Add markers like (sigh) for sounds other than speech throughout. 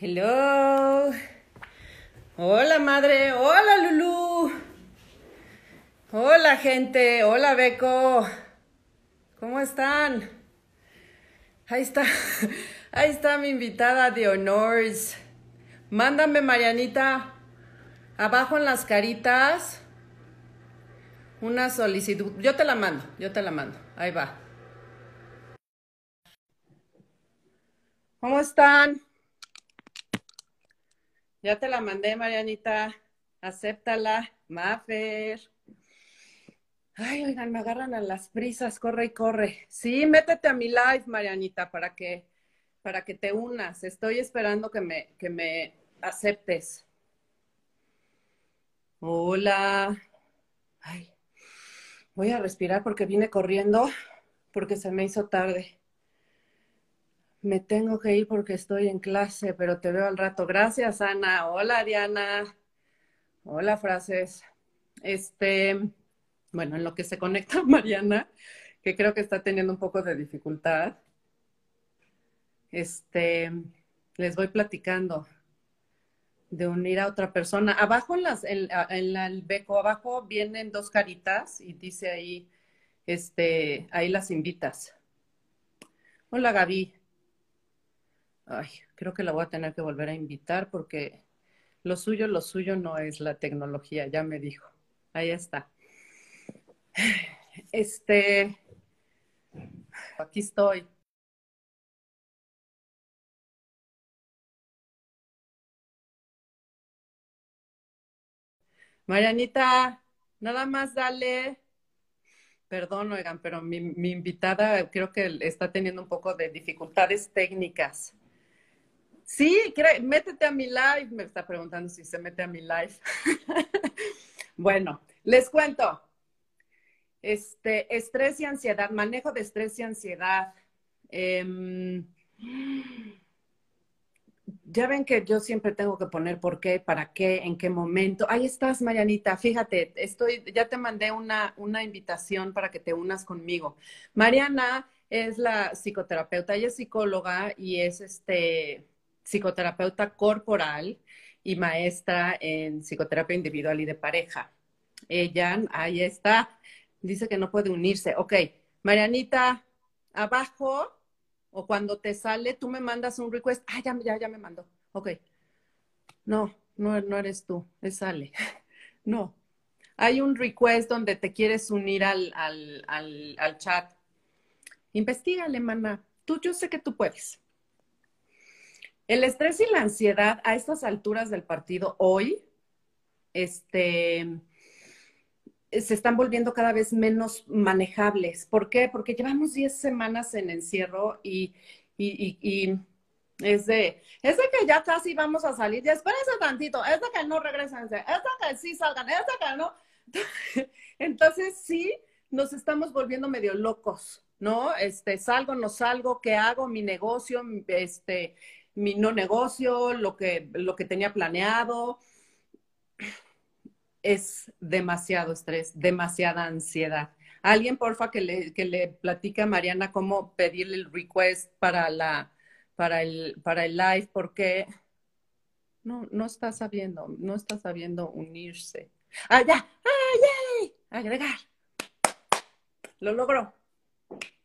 Hello. Hola, madre. Hola, Lulu. Hola, gente. Hola, Beco. ¿Cómo están? Ahí está. (laughs) Ahí está mi invitada de honores. Mándame, Marianita, abajo en las caritas, una solicitud. Yo te la mando, yo te la mando. Ahí va. ¿Cómo están? Ya te la mandé, Marianita. Acéptala, Mafer. Ay, oigan, me agarran a las prisas, corre y corre. Sí, métete a mi live, Marianita, para que, para que te unas. Estoy esperando que me, que me aceptes. Hola. Ay, voy a respirar porque vine corriendo, porque se me hizo tarde. Me tengo que ir porque estoy en clase, pero te veo al rato. Gracias, Ana. Hola, Diana. Hola, frases. Este, bueno, en lo que se conecta (laughs) Mariana, que creo que está teniendo un poco de dificultad. Este, les voy platicando de unir a otra persona. Abajo en las, en, el beco, abajo vienen dos caritas y dice ahí, este, ahí las invitas. Hola, Gaby. Ay, creo que la voy a tener que volver a invitar porque lo suyo, lo suyo no es la tecnología, ya me dijo. Ahí está. (sighs) Este, aquí estoy. Marianita, nada más dale. Perdón, oigan, pero mi, mi invitada creo que está teniendo un poco de dificultades técnicas. Sí, métete a mi live. Me está preguntando si se mete a mi live. (laughs) Bueno, les cuento. Este, estrés y ansiedad, manejo de estrés y ansiedad. Em, ya ven que yo siempre tengo que poner por qué, para qué, en qué momento. Ahí estás, Marianita. Fíjate, estoy, ya te mandé una, una invitación para que te unas conmigo. Mariana es la psicoterapeuta, ella es psicóloga y es este psicoterapeuta corporal y maestra en psicoterapia individual y de pareja. Ella, ahí está, dice que no puede unirse. Ok, Marianita, abajo o cuando te sale, tú me mandas un request. Ah, ya, ya, ya me mandó. Ok. No, no, no eres tú, es Ale. (laughs) No. Hay un request donde te quieres unir al, al, al, chat. Investígale, mana. Tú, yo sé que tú puedes. El estrés y la ansiedad a estas alturas del partido hoy, este, se están volviendo cada vez menos manejables. ¿Por qué? Porque llevamos 10 semanas en encierro y, es, de, es de que ya casi vamos a salir. Ya espérense tantito, es de que no regresen, es de que sí salgan, es de que no. (laughs) Entonces sí, nos estamos volviendo medio locos, ¿no? Este, salgo, no salgo, ¿qué hago? Mi negocio, este, mi no negocio, lo que, lo que tenía planeado es demasiado estrés, demasiada ansiedad. Alguien, porfa, que le, que le platique a Mariana cómo pedirle el request para, la, para, el, para el live, porque no, no está sabiendo, no está sabiendo unirse. ¡Ah, ya! ¡Ah, yay! Agregar. Lo logró.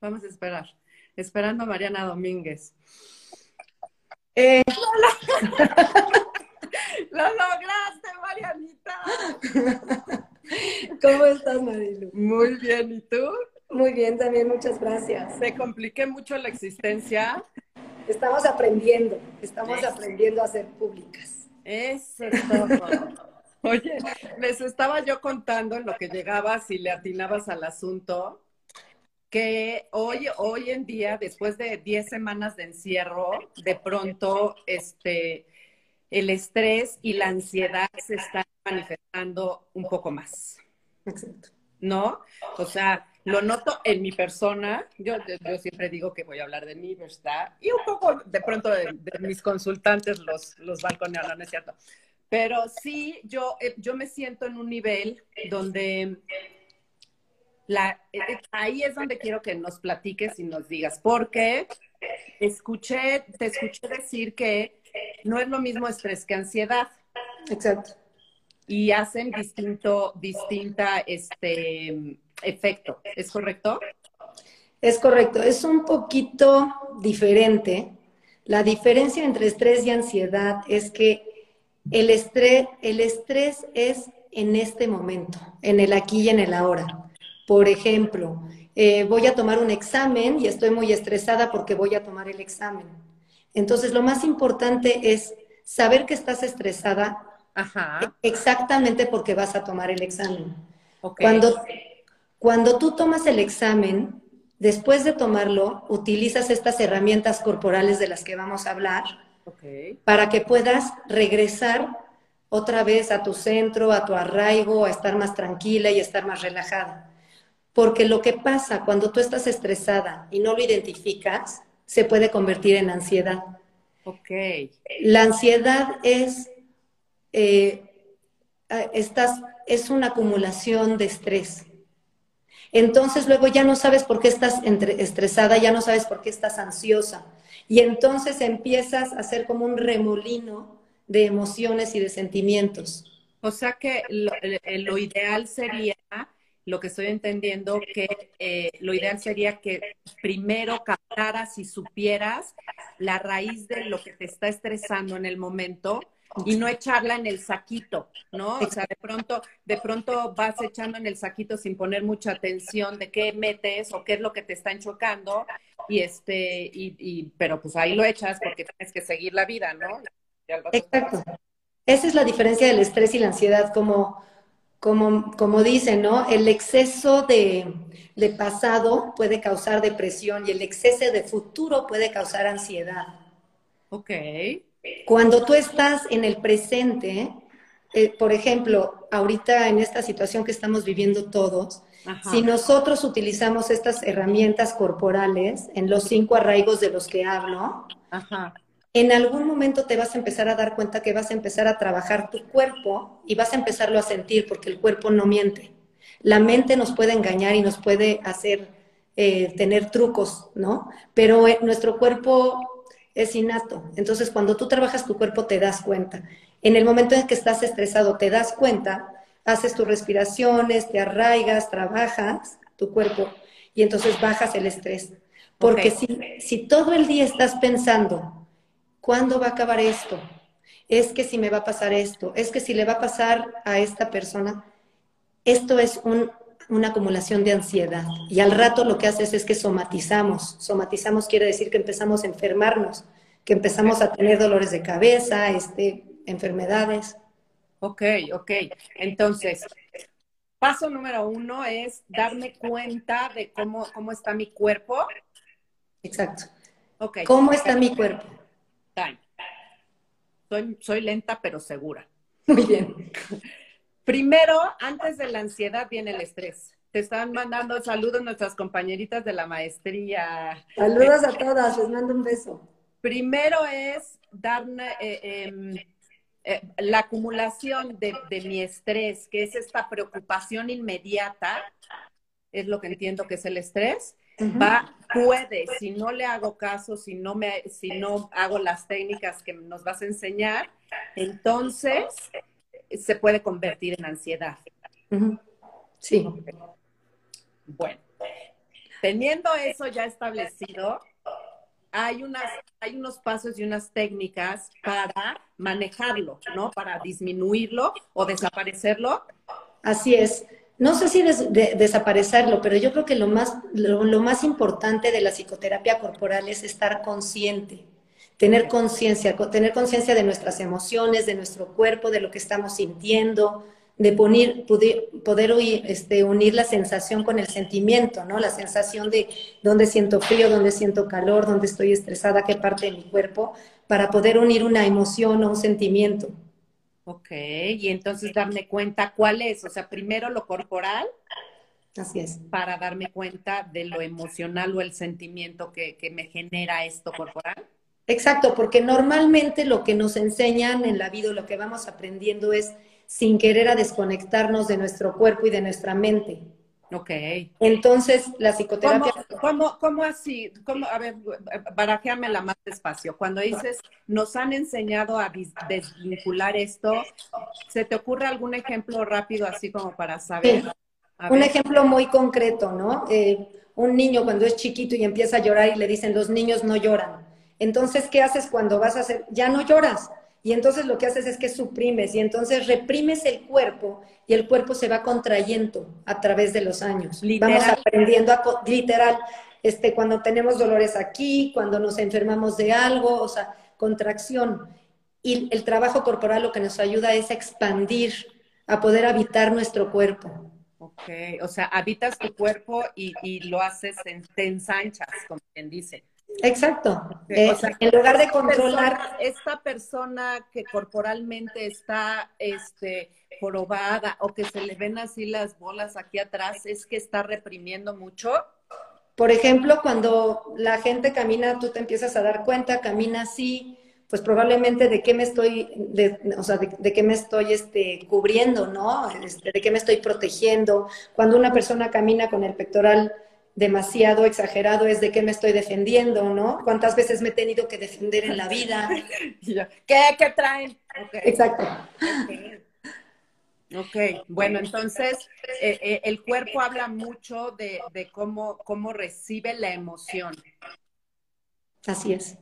Vamos a esperar. Esperando a Mariana Domínguez. Eh, (laughs) ¡Lo lograste, Marianita! ¿Cómo estás, Marilu? Muy bien, ¿y tú? Muy bien, también, muchas gracias. Te compliqué mucho la existencia. Estamos aprendiendo, estamos aprendiendo a ser públicas. Eso es todo. Oye, les estaba yo contando en lo que llegabas y le atinabas al asunto, que hoy, hoy en día, después de 10 semanas de encierro, de pronto, este, el estrés y la ansiedad se están manifestando un poco más. Exacto. ¿no? O sea, lo noto en mi persona. Yo, yo, siempre digo que voy a hablar de mí, ¿verdad? Y un poco de pronto de, de mis consultantes los, los balconean, ¿no es cierto? Pero sí, yo, eh, yo me siento en un nivel donde la, eh, ahí es donde quiero que nos platiques y nos digas, porque escuché, te escuché decir que no es lo mismo estrés que ansiedad. Exacto. Y hacen distinto, distinta este efecto. ¿Es correcto? Es correcto. Es un poquito diferente. La diferencia entre estrés y ansiedad es que el estrés, el estrés es en este momento, en el aquí y en el ahora. Por ejemplo, eh, voy a tomar un examen y estoy muy estresada porque voy a tomar el examen. Entonces, lo más importante es saber que estás estresada exactamente porque vas a tomar el examen. Cuando, cuando tú tomas el examen, después de tomarlo, utilizas estas herramientas corporales de las que vamos a hablar para que puedas regresar otra vez a tu centro, a tu arraigo, a estar más tranquila y estar más relajada. Porque lo que pasa cuando tú estás estresada y no lo identificas, se puede convertir en ansiedad. Ok. La ansiedad es, eh, estás, es una acumulación de estrés. Entonces luego ya no sabes por qué estás estresada, ya no sabes por qué estás ansiosa. Y entonces empiezas a hacer como un remolino de emociones y de sentimientos. O sea que lo ideal sería lo que estoy entendiendo que eh, lo ideal sería que primero captaras y supieras la raíz de lo que te está estresando en el momento y no echarla en el saquito, ¿no? O sea, de pronto, de pronto vas echando en el saquito sin poner mucha atención de qué metes o qué es lo que te está enchocando y este, y, y pero pues ahí lo echas porque tienes que seguir la vida, ¿no? Exacto. Esa es la diferencia del estrés y la ansiedad, como como, como dicen, ¿no? El exceso de, de, pasado puede causar depresión y el exceso de futuro puede causar ansiedad. Ok. Cuando tú estás en el presente, eh, por ejemplo, ahorita en esta situación que estamos viviendo todos, si nosotros utilizamos estas herramientas corporales en los cinco arraigos de los que hablo, Ajá en algún momento te vas a empezar a dar cuenta que vas a empezar a trabajar tu cuerpo y vas a empezarlo a sentir porque el cuerpo no miente. La mente nos puede engañar y nos puede hacer eh, tener trucos, ¿no? Pero eh, nuestro cuerpo es innato. Entonces, cuando tú trabajas tu cuerpo, te das cuenta. En el momento en que estás estresado, te das cuenta, haces tus respiraciones, te arraigas, trabajas tu cuerpo y entonces bajas el estrés. Porque si, si todo el día estás pensando ¿cuándo va a acabar esto? Es que si me va a pasar esto, es que si le va a pasar a esta persona, esto es una acumulación de ansiedad. Y al rato lo que haces es que somatizamos. Somatizamos quiere decir que empezamos a enfermarnos, que empezamos a tener dolores de cabeza, este, enfermedades. Ok, ok. Entonces, paso número uno es darme cuenta de cómo, cómo está mi cuerpo. Exacto. Okay. ¿Cómo está mi cuerpo? Soy, soy lenta pero segura. (laughs) Muy bien. Primero, antes de la ansiedad viene el estrés. Te están mandando saludos nuestras compañeritas de la maestría. Saludos a todas, les mando un beso. Primero es dar eh, em, eh, la acumulación de, de, mi estrés, que es esta preocupación inmediata, es lo que entiendo que es el estrés va, puede, si no le hago caso, si no, me, si no hago las técnicas que nos vas a enseñar, entonces se puede convertir en ansiedad. Sí. Bueno, teniendo eso ya establecido, hay, unas, hay unos pasos y unas técnicas para manejarlo, ¿no? Para disminuirlo o desaparecerlo. Así es no sé si desaparecerlo, pero yo creo que lo más, lo, más importante de la psicoterapia corporal es estar consciente, tener conciencia, tener conciencia de nuestras emociones, de nuestro cuerpo, de lo que estamos sintiendo, de poner, poder, poder este, unir la sensación con el sentimiento, ¿no? La sensación de dónde siento frío, dónde siento calor, dónde estoy estresada, qué parte de mi cuerpo, para poder unir una emoción o un sentimiento. Ok, y entonces darme cuenta cuál es, o sea, primero lo corporal. Así es. Para darme cuenta de lo emocional o el sentimiento que, que me genera esto corporal. Exacto, porque normalmente lo que nos enseñan en la vida, lo que vamos aprendiendo es sin querer a desconectarnos de nuestro cuerpo y de nuestra mente. Ok. Entonces, la psicoterapia... ¿Cómo, cómo, así? ¿Cómo, a ver, la más despacio. Cuando dices, nos han enseñado a desvincular esto, ¿se te ocurre algún ejemplo rápido así como para saber? Un ejemplo muy concreto, ¿no? Eh, un niño cuando es chiquito y empieza a llorar y le dicen, los niños no lloran. Entonces, ¿qué haces cuando vas a hacer? Ya no lloras. Y entonces lo que haces es que suprimes y entonces reprimes el cuerpo y el cuerpo se va contrayendo a través de los años. Vamos aprendiendo a, literal, este, cuando tenemos dolores aquí, cuando nos enfermamos de algo, o sea, contracción. Y el trabajo corporal lo que nos ayuda es a expandir, a poder habitar nuestro cuerpo. Ok, o sea, habitas tu cuerpo y, y lo haces, en, te ensanchas, como quien dice. Exacto. Eh, en lugar de controlar. esta persona que corporalmente está este, jorobada o que se le ven así las bolas aquí atrás, ¿es que está reprimiendo mucho? Por ejemplo, cuando la gente camina, tú te empiezas a dar cuenta, camina así, pues probablemente de qué me estoy, de, o sea, de, qué me estoy este, cubriendo, ¿no? Este, de qué me estoy protegiendo. Cuando una persona camina con el pectoral demasiado exagerado es de qué me estoy defendiendo, ¿no? ¿Cuántas veces me he tenido que defender en la vida? (laughs) ¿Qué, qué traen? Exacto. ok, bueno, entonces eh, eh, el cuerpo habla mucho de, cómo, cómo recibe la emoción. Así es.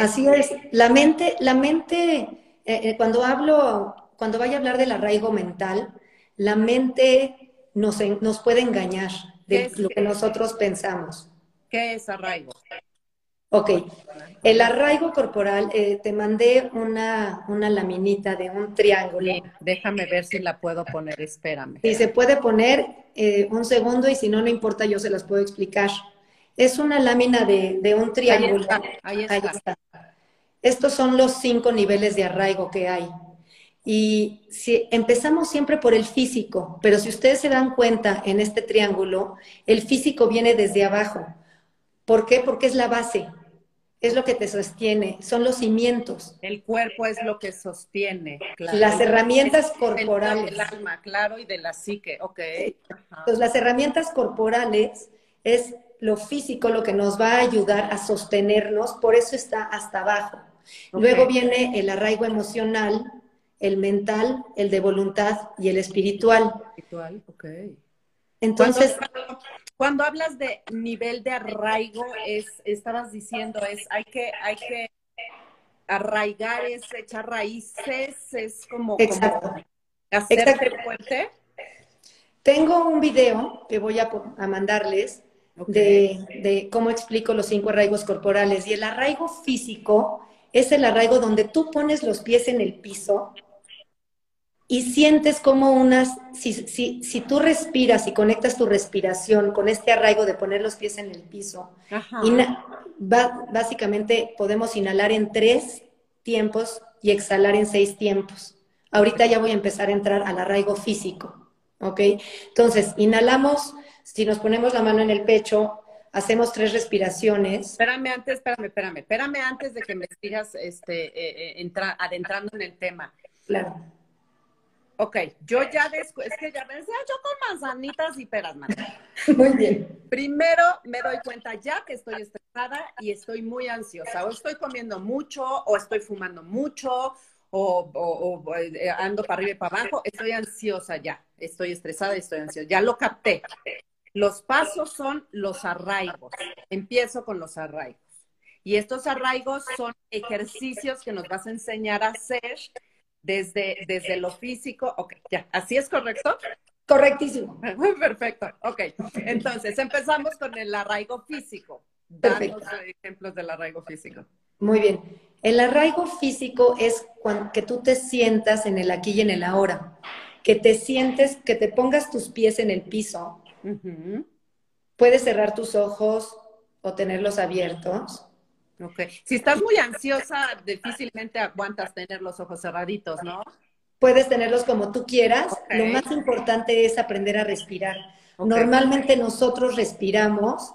Así es. La mente, la mente, eh, cuando hablo, cuando vaya a hablar del arraigo mental, la mente nos, nos puede engañar de lo que nosotros pensamos. ¿Qué es arraigo? Ok, el arraigo corporal, eh, te mandé una, una, laminita de un triángulo. déjame ver si la puedo poner, espérame. Y se puede poner eh, un segundo y si no, no importa, yo se las puedo explicar. Es una lámina de, un triángulo. ahí está. Estos son los cinco niveles de arraigo que hay. Y si empezamos siempre por el físico, pero si ustedes se dan cuenta en este triángulo, el físico viene desde abajo. ¿Por qué? Porque es la base, es lo que te sostiene, son los cimientos. El cuerpo es lo que sostiene. Las herramientas corporales. El alma, claro, y de la psique, ok. Entonces, las herramientas corporales es lo físico lo que nos va a ayudar a sostenernos, por eso está hasta abajo. Luego viene el arraigo emocional, el mental, el de voluntad y el espiritual. Espiritual, ok. Entonces, cuando, hablas de nivel de arraigo, es, estabas diciendo, es hay que, hay que arraigar, es echar raíces, es como, Exacto. hacerte fuerte. Tengo un video que voy a, mandarles de, de cómo explico los cinco arraigos corporales. Y el arraigo físico es el arraigo donde tú pones los pies en el piso y sientes como unas, si, si, si, tú respiras y conectas tu respiración con este arraigo de poner los pies en el piso, básicamente podemos inhalar en tres tiempos y exhalar en seis tiempos. Ahorita ya voy a empezar a entrar al arraigo físico, ¿ok? Entonces, inhalamos, si nos ponemos la mano en el pecho, hacemos tres respiraciones. Espérame antes, espérame, espérame, espérame antes de que me sigas este, eh, eh adentrando en el tema. Claro Ok, yo ya después, es que ya me decía, yo con manzanitas y peras, man. (laughs) Muy bien. Primero me doy cuenta ya que estoy estresada y estoy muy ansiosa. O estoy comiendo mucho, o estoy fumando mucho, o, eh, ando para arriba y para abajo. Estoy ansiosa ya. Estoy estresada y estoy ansiosa. Ya lo capté. Los pasos son los arraigos. Empiezo con los arraigos. Y estos arraigos son ejercicios que nos vas a enseñar a hacer desde, desde lo físico. Ok, ya, ¿así es correcto? Correctísimo. (laughs) Perfecto, ok. Entonces, empezamos con el arraigo físico. Danos ejemplos del arraigo físico. Muy bien. El arraigo físico es cuando, que tú te sientas en el aquí y en el ahora. Que te sientes, que te pongas tus pies en el piso. Puedes cerrar tus ojos o tenerlos abiertos Ok. Si estás muy ansiosa, difícilmente aguantas tener los ojos cerraditos, ¿no? Puedes tenerlos como tú quieras. Lo más importante es aprender a respirar. Normalmente nosotros respiramos.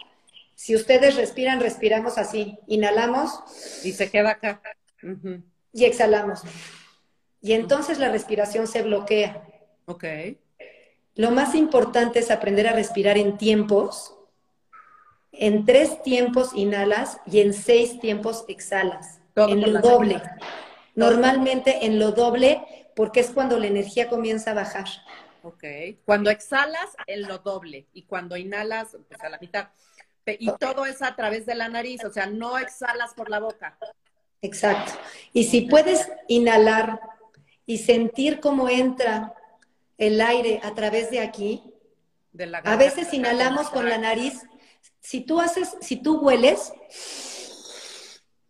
Si ustedes respiran, respiramos así. Inhalamos. Y se queda acá. Y exhalamos. Y entonces la respiración se bloquea. Ok. Lo más importante es aprender a respirar en tiempos. En tres tiempos inhalas y en seis tiempos exhalas. en lo doble. Normalmente en lo doble porque es cuando la energía comienza a bajar. Ok. Cuando exhalas, en lo doble. Y cuando inhalas, pues a la mitad. Y todo es a través de la nariz, o sea, no exhalas por la boca. Exacto. Y si puedes inhalar y sentir cómo entra el aire a través de aquí, a veces inhalamos con la nariz. Si tú haces, si tú hueles,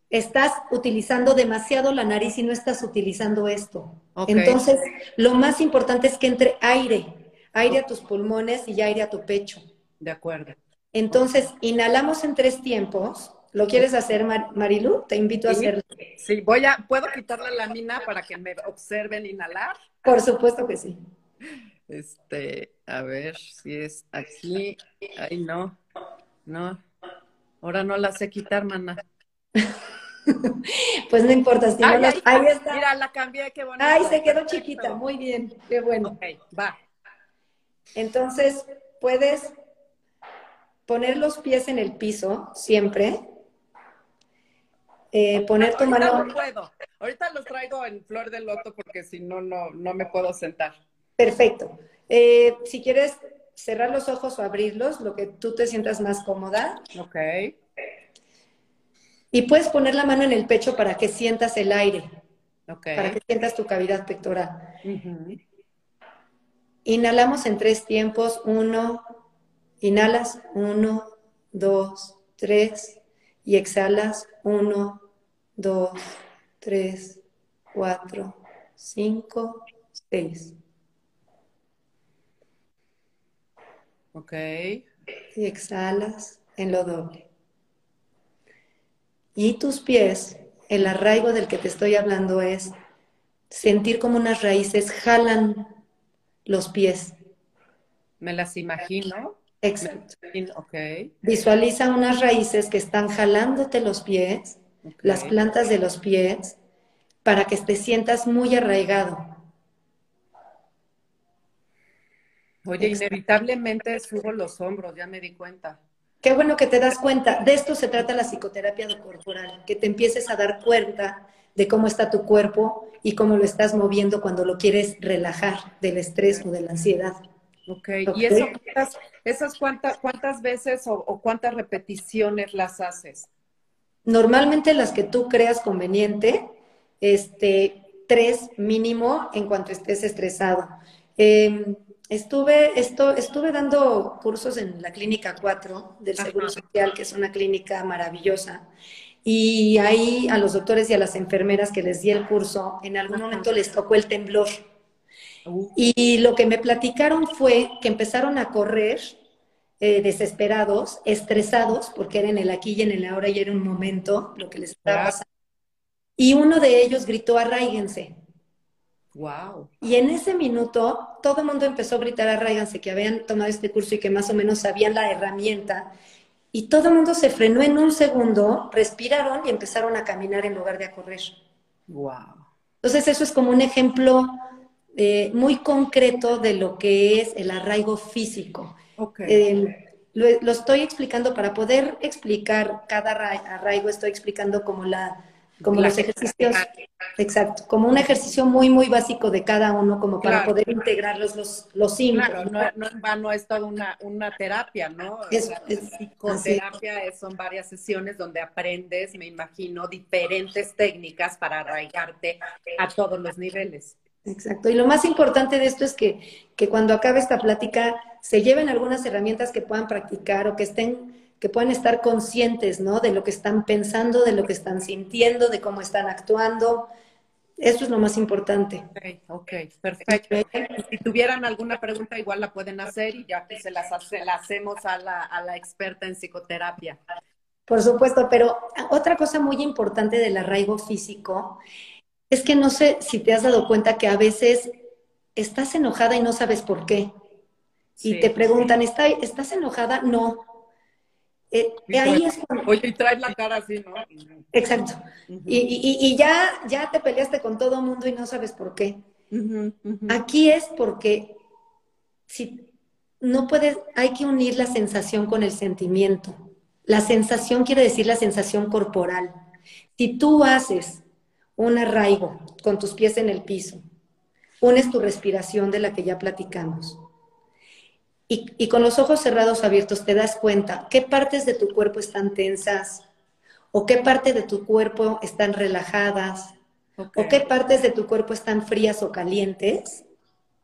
estás utilizando demasiado la nariz y no estás utilizando esto. Entonces, lo más importante es que entre aire, aire a tus pulmones y aire a tu pecho. De acuerdo. Entonces, inhalamos en tres tiempos. ¿Lo quieres hacer, Marilu? Te invito a hacerlo. Sí, voy a, ¿puedo quitar la lámina para que me observen inhalar? Por supuesto que sí. Este, a ver si es aquí. Ay, no, no. Ahora no la sé quitar, mana. (laughs) pues no importa, si ahí, está. Mira, la cambié, qué bonito. Ay, se quedó chiquita, muy bien, qué bueno. Ok, va. Entonces, puedes poner los pies en el piso siempre. Eh, poner tu mano. No puedo. Ahorita los traigo en flor de loto porque si no, no, no me puedo sentar. Perfecto. Eh, si quieres cerrar los ojos o abrirlos, lo que tú te sientas más cómoda. Ok. Y puedes poner la mano en el pecho para que sientas el aire. Ok. Para que sientas tu cavidad pectoral. Inhalamos en tres tiempos. Uno, Inhalas, uno, dos, tres, y exhalas, uno, dos, tres, cuatro, cinco, seis. Ok. Y exhalas en lo doble. Y tus pies, el arraigo del que te estoy hablando es sentir como unas raíces jalan los pies. Me las imagino Exacto. Visualiza unas raíces que están jalándote los pies, las plantas de los pies, para que te sientas muy arraigado. Oye, inevitablemente subo los hombros, ya me di cuenta. Qué bueno que te das cuenta. De esto se trata la psicoterapia corporal, que te empieces a dar cuenta de cómo está tu cuerpo y cómo lo estás moviendo cuando lo quieres relajar del estrés o de la ansiedad. Ok, ¿y eso, esas cuántas, cuántas veces o, cuántas repeticiones las haces? Normalmente las que tú creas conveniente, este, tres mínimo en cuanto estés estresado. Em, estuve, esto, estuve dando cursos en la Clínica 4 del Seguro Social, que es una clínica maravillosa. Y ahí a los doctores y a las enfermeras que les di el curso, en algún momento les tocó el temblor. Y lo que me platicaron fue que empezaron a correr eh, desesperados, estresados, porque era en el aquí y en el ahora y era un momento lo que les estaba pasando. Y uno de ellos gritó, arraíguense. Wow. Y en ese minuto todo el mundo empezó a gritar, arraíganse, que habían tomado este curso y que más o menos sabían la herramienta. Y todo el mundo se frenó en un segundo, respiraron y empezaron a caminar en lugar de a correr. Wow. Entonces eso es como un ejemplo eh, muy concreto de lo que es el arraigo físico. Em, lo, estoy explicando para poder explicar cada arraigo, estoy explicando como la como los ejercicios, exacto, como un ejercicio muy, muy básico de cada uno, como para poder integrarlos los, los cinco. Claro, no, no en vano es toda una, una terapia, ¿no? Es, psicoterapia son varias sesiones donde aprendes, me imagino, diferentes técnicas para arraigarte a todos los niveles. Exacto. Y lo más importante de esto es que, que, cuando acabe esta plática se lleven algunas herramientas que puedan practicar o que estén, que puedan estar conscientes, ¿no? De lo que están pensando, de lo que están sintiendo, de cómo están actuando. Esto es lo más importante. Ok, okay perfecto. Si tuvieran alguna pregunta, igual la pueden hacer y ya que se las la hacemos a la, a la experta en psicoterapia. Por supuesto, pero otra cosa muy importante del arraigo físico es que no sé si te has dado cuenta que a veces estás enojada y no sabes por qué. y te preguntan, ¿estás enojada? No. Eh, ahí es Oye, y traes la cara así, ¿no? Exacto. y, ya, ya te peleaste con todo el mundo y no sabes por qué. Aquí es porque si no puedes, hay que unir la sensación con el sentimiento. La sensación quiere decir la sensación corporal. Si tú haces un arraigo con tus pies en el piso, unes tu respiración de la que ya platicamos, y, y, con los ojos cerrados abiertos te das cuenta qué partes de tu cuerpo están tensas o qué partes de tu cuerpo están relajadas o qué partes de tu cuerpo están frías o calientes.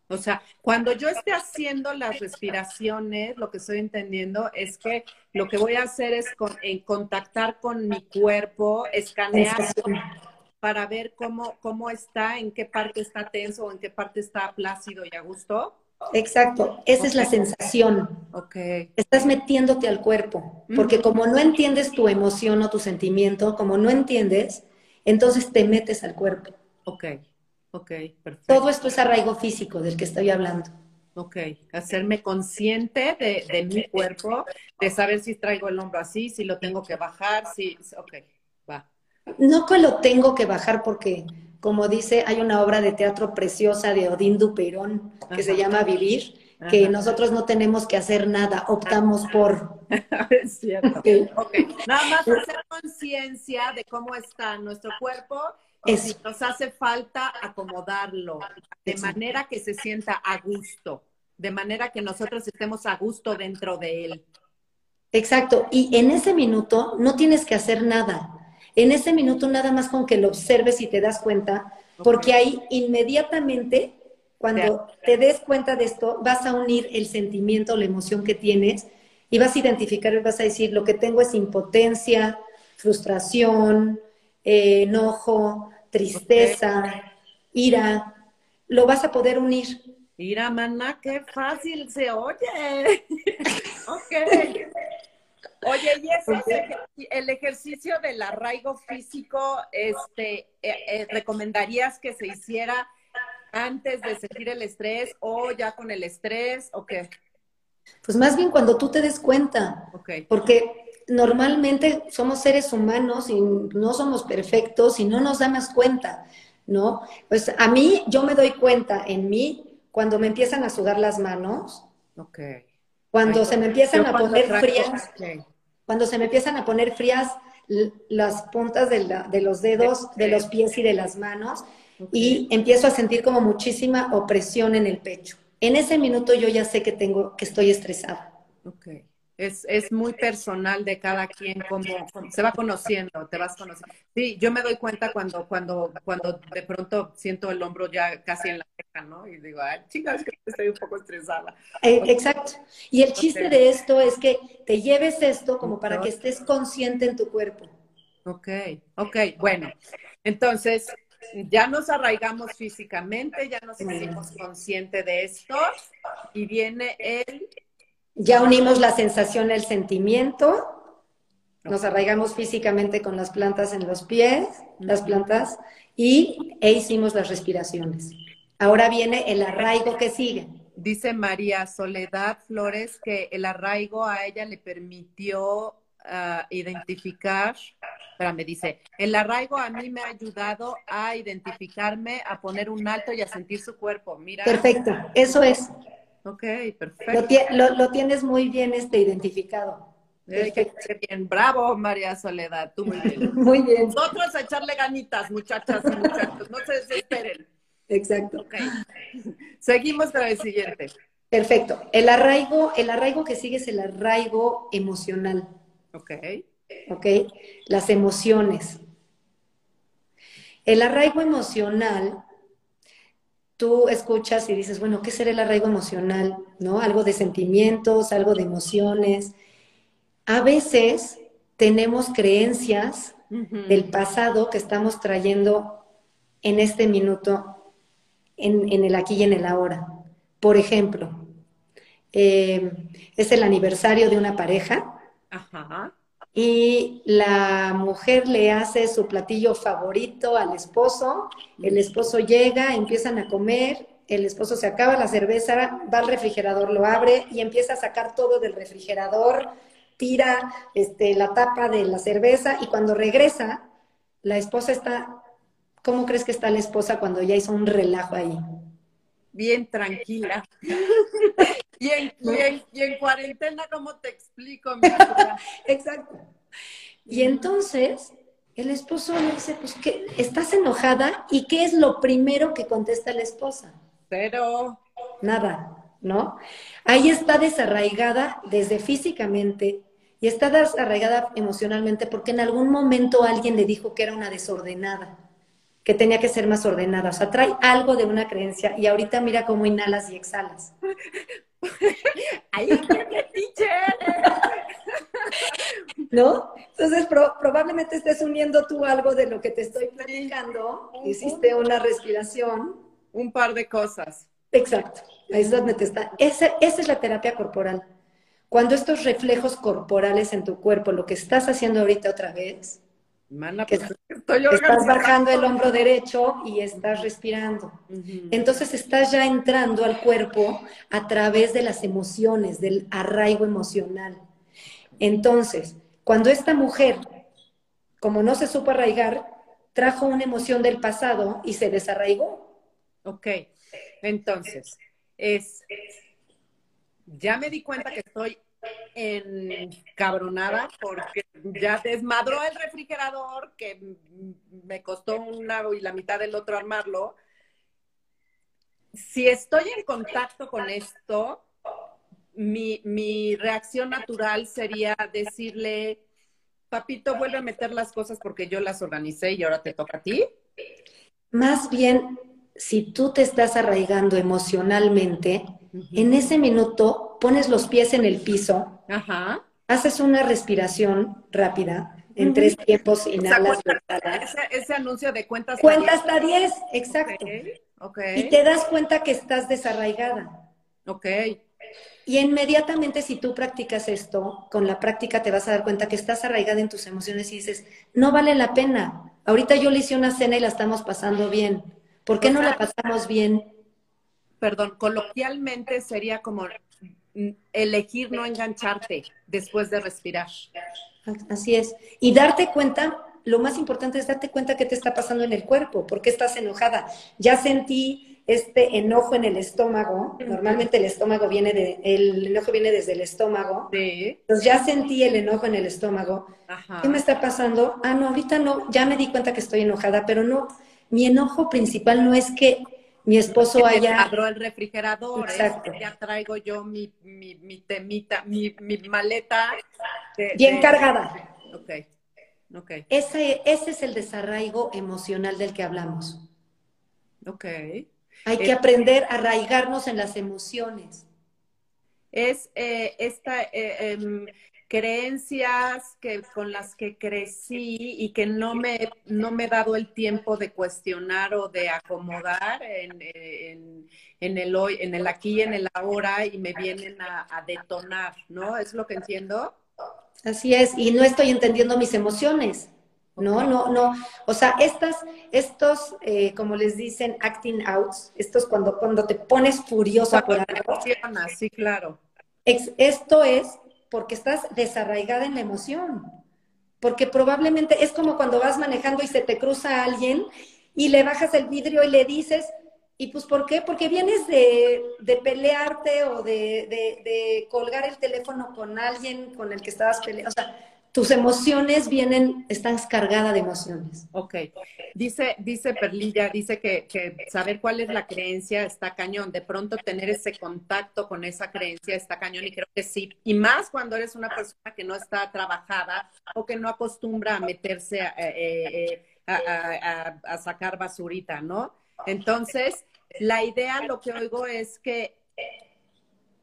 O sea, cuando yo esté haciendo las respiraciones, lo que estoy entendiendo es que lo que voy a hacer es en contactar con mi cuerpo, escanear para ver cómo, cómo está, en qué parte está tenso o en qué parte está plácido y a gusto. Exacto, esa es la sensación. Ok. Estás metiéndote al cuerpo, porque como no entiendes tu emoción o tu sentimiento, como no entiendes, entonces te metes al cuerpo. Ok, ok, perfecto. Todo esto es arraigo físico del que estoy hablando. Ok, hacerme consciente de, de mi cuerpo, de saber si traigo el hombro así, si lo tengo que bajar, si, ok, va. No que lo tengo que bajar porque como dice, hay una obra de teatro preciosa de Odín Duperón que se llama Vivir, que nosotros no tenemos que hacer nada, optamos por. (laughs) es cierto. Nada más hacer conciencia de cómo está nuestro cuerpo y si nos hace falta acomodarlo de manera que se sienta a gusto, de manera que nosotros estemos a gusto dentro de él. Exacto. Y en ese minuto no tienes que hacer nada en ese minuto nada más con que lo observes y te das cuenta, porque ahí inmediatamente, cuando te des cuenta de esto, vas a unir el sentimiento, la emoción que tienes y vas a identificar y vas a decir, lo que tengo es impotencia, frustración, eh, enojo, tristeza, ira, lo vas a poder unir. Mira, mana, qué fácil se oye. (laughs) ok. (laughs) Oye, y ese el ejercicio del arraigo físico, este, eh, eh, ¿recomendarías que se hiciera antes de sentir el estrés o ya con el estrés o qué? Pues más bien cuando tú te des cuenta. Porque normalmente somos seres humanos y no somos perfectos y no nos damos cuenta, ¿no? Pues a mí, yo me doy cuenta en mí cuando me empiezan a sudar las manos. Ok. Cuando se me empiezan a poner frías cuando se me empiezan a poner frías las puntas de, los dedos, de los pies y de las manos, y empiezo a sentir como muchísima opresión en el pecho. En ese minuto yo ya sé que tengo, que estoy estresada. Okay es, es muy personal de cada quien, como, se va conociendo, te vas conociendo. Sí, yo me doy cuenta cuando, cuando, cuando de pronto siento el hombro ya casi en la ceja, ¿no? Y digo, ay, chicas, que estoy un poco estresada. Eh, exacto. Y el chiste de esto es que te lleves esto como para que estés consciente en tu cuerpo. Ok, ok, bueno. Entonces, ya nos arraigamos físicamente, ya nos hicimos consciente de esto y viene el ya unimos la sensación, el sentimiento, nos arraigamos físicamente con las plantas en los pies, las plantas, y e hicimos las respiraciones. Ahora viene el arraigo que sigue. Dice María Soledad Flores que el arraigo a ella le permitió ah, identificar, me dice, el arraigo a mí me ha ayudado a identificarme, a poner un alto y a sentir su cuerpo. Mira. Perfecto, eso es. Ok, perfecto. Lo, tienes muy bien este, identificado. qué, bien, bravo María Soledad, tú muy bien. (laughs) muy bien. Nosotros a echarle ganitas, muchachas y muchachos, no se desesperen. Exacto. Okay. Seguimos con el siguiente. Perfecto. El arraigo, el arraigo que sigue es el arraigo emocional. Ok. Ok. Las emociones. El arraigo emocional tú escuchas y dices, bueno, ¿qué será el arraigo emocional? ¿No? Algo de sentimientos, algo de emociones. A veces tenemos creencias del pasado que estamos trayendo en este minuto, en, el aquí y en el ahora. Por ejemplo, eh, es el aniversario de una pareja. Ajá y la mujer le hace su platillo favorito al esposo, el esposo llega, empiezan a comer, el esposo se acaba la cerveza, va al refrigerador, lo abre y empieza a sacar todo del refrigerador, tira este, la tapa de la cerveza y cuando regresa, la esposa está, ¿cómo crees que está la esposa cuando ya hizo un relajo ahí? Bien tranquila. (laughs) y, en, y, en, cuarentena, ¿cómo te explico? (laughs) Exacto. Y entonces el esposo le dice, pues, ¿qué? ¿estás enojada? ¿Y qué es lo primero que contesta la esposa? Pero... Nada, ¿no? Ahí está desarraigada desde físicamente y está desarraigada emocionalmente porque en algún momento alguien le dijo que era una desordenada, que tenía que ser más ordenada. O sea, trae algo de una creencia y ahorita mira cómo inhalas y exhalas. (laughs) Ahí ¿No? Entonces probablemente estés uniendo tú algo de lo que te estoy platicando. Hiciste una respiración. Un par de cosas. Exacto. Ahí es donde te está. Esa, esa es la terapia corporal. Cuando estos reflejos corporales en tu cuerpo, lo que estás haciendo ahorita otra vez, pues, (laughs) estás bajando el hombro derecho y estás respirando. Entonces estás ya entrando al cuerpo a través de las emociones, del arraigo emocional. Entonces, cuando esta mujer, como no se supo arraigar, trajo una emoción del pasado y se desarraigó. Ok, entonces, es, ya me di cuenta que estoy encabronada porque ya desmadró el refrigerador que me costó un lado y la mitad del otro armarlo. Si estoy en contacto con esto, mi, mi reacción natural sería decirle, papito, vuelve a meter las cosas porque yo las organicé y ahora te toca a ti. Más bien, si tú te estás arraigando emocionalmente, en ese minuto pones los pies en el piso, haces una respiración rápida, en tres tiempos inhalas ese, ese, anuncio de cuentas cuenta hasta 10 exacto. Y te das cuenta que estás desarraigada. Ok. Y inmediatamente si tú practicas esto, con la práctica te vas a dar cuenta que estás arraigada en tus emociones y dices, no vale la pena. Ahorita yo le hice una cena y la estamos pasando bien. ¿Por qué no la pasamos bien? Perdón, coloquialmente sería como elegir no engancharte después de respirar. Así es. Y darte cuenta, lo más importante es darte cuenta qué te está pasando en el cuerpo, por qué estás enojada. Ya sentí este enojo en el estómago, normalmente el estómago viene de, el enojo viene desde el estómago. Sí. Entonces ya sentí el enojo en el estómago. ¿Qué me está pasando? Ah, no, ahorita no, ya me di cuenta que estoy enojada, pero no, mi enojo principal no es que mi esposo haya... Abro el refrigerador, Exacto. ya traigo yo mi, mi, mi temita, mi, mi maleta. Bien cargada. Ok, ok. Ese, ese es el desarraigo emocional del que hablamos. Ok. Hay que aprender a arraigarnos en las emociones. Es eh, esta eh, em, creencias que con las que crecí y que no me, no me he dado el tiempo de cuestionar o de acomodar en, el hoy, en el aquí y en el ahora y me vienen a, a detonar, ¿no? ¿Es lo que entiendo? Así es, y no estoy entendiendo mis emociones. No, no, no. O sea, estas, estos, eh, como les dicen, acting outs, estos cuando, cuando te pones furiosa por algo. Sí, claro. esto es porque estás desarraigada en la emoción. Porque probablemente es como cuando vas manejando y se te cruza alguien y le bajas el vidrio y le dices, ¿y pues por qué? Porque vienes de, de pelearte o de, de, de colgar el teléfono con alguien con el que estabas peleando. O sea, tus emociones vienen, están cargadas de emociones. Ok. Dice, dice Perlilla, dice que, saber cuál es la creencia está cañón. De pronto tener ese contacto con esa creencia está cañón y creo que sí. Y más cuando eres una persona que no está trabajada o que no acostumbra a meterse a, eh, eh, a sacar basurita, ¿no? Entonces, la idea, lo que oigo es que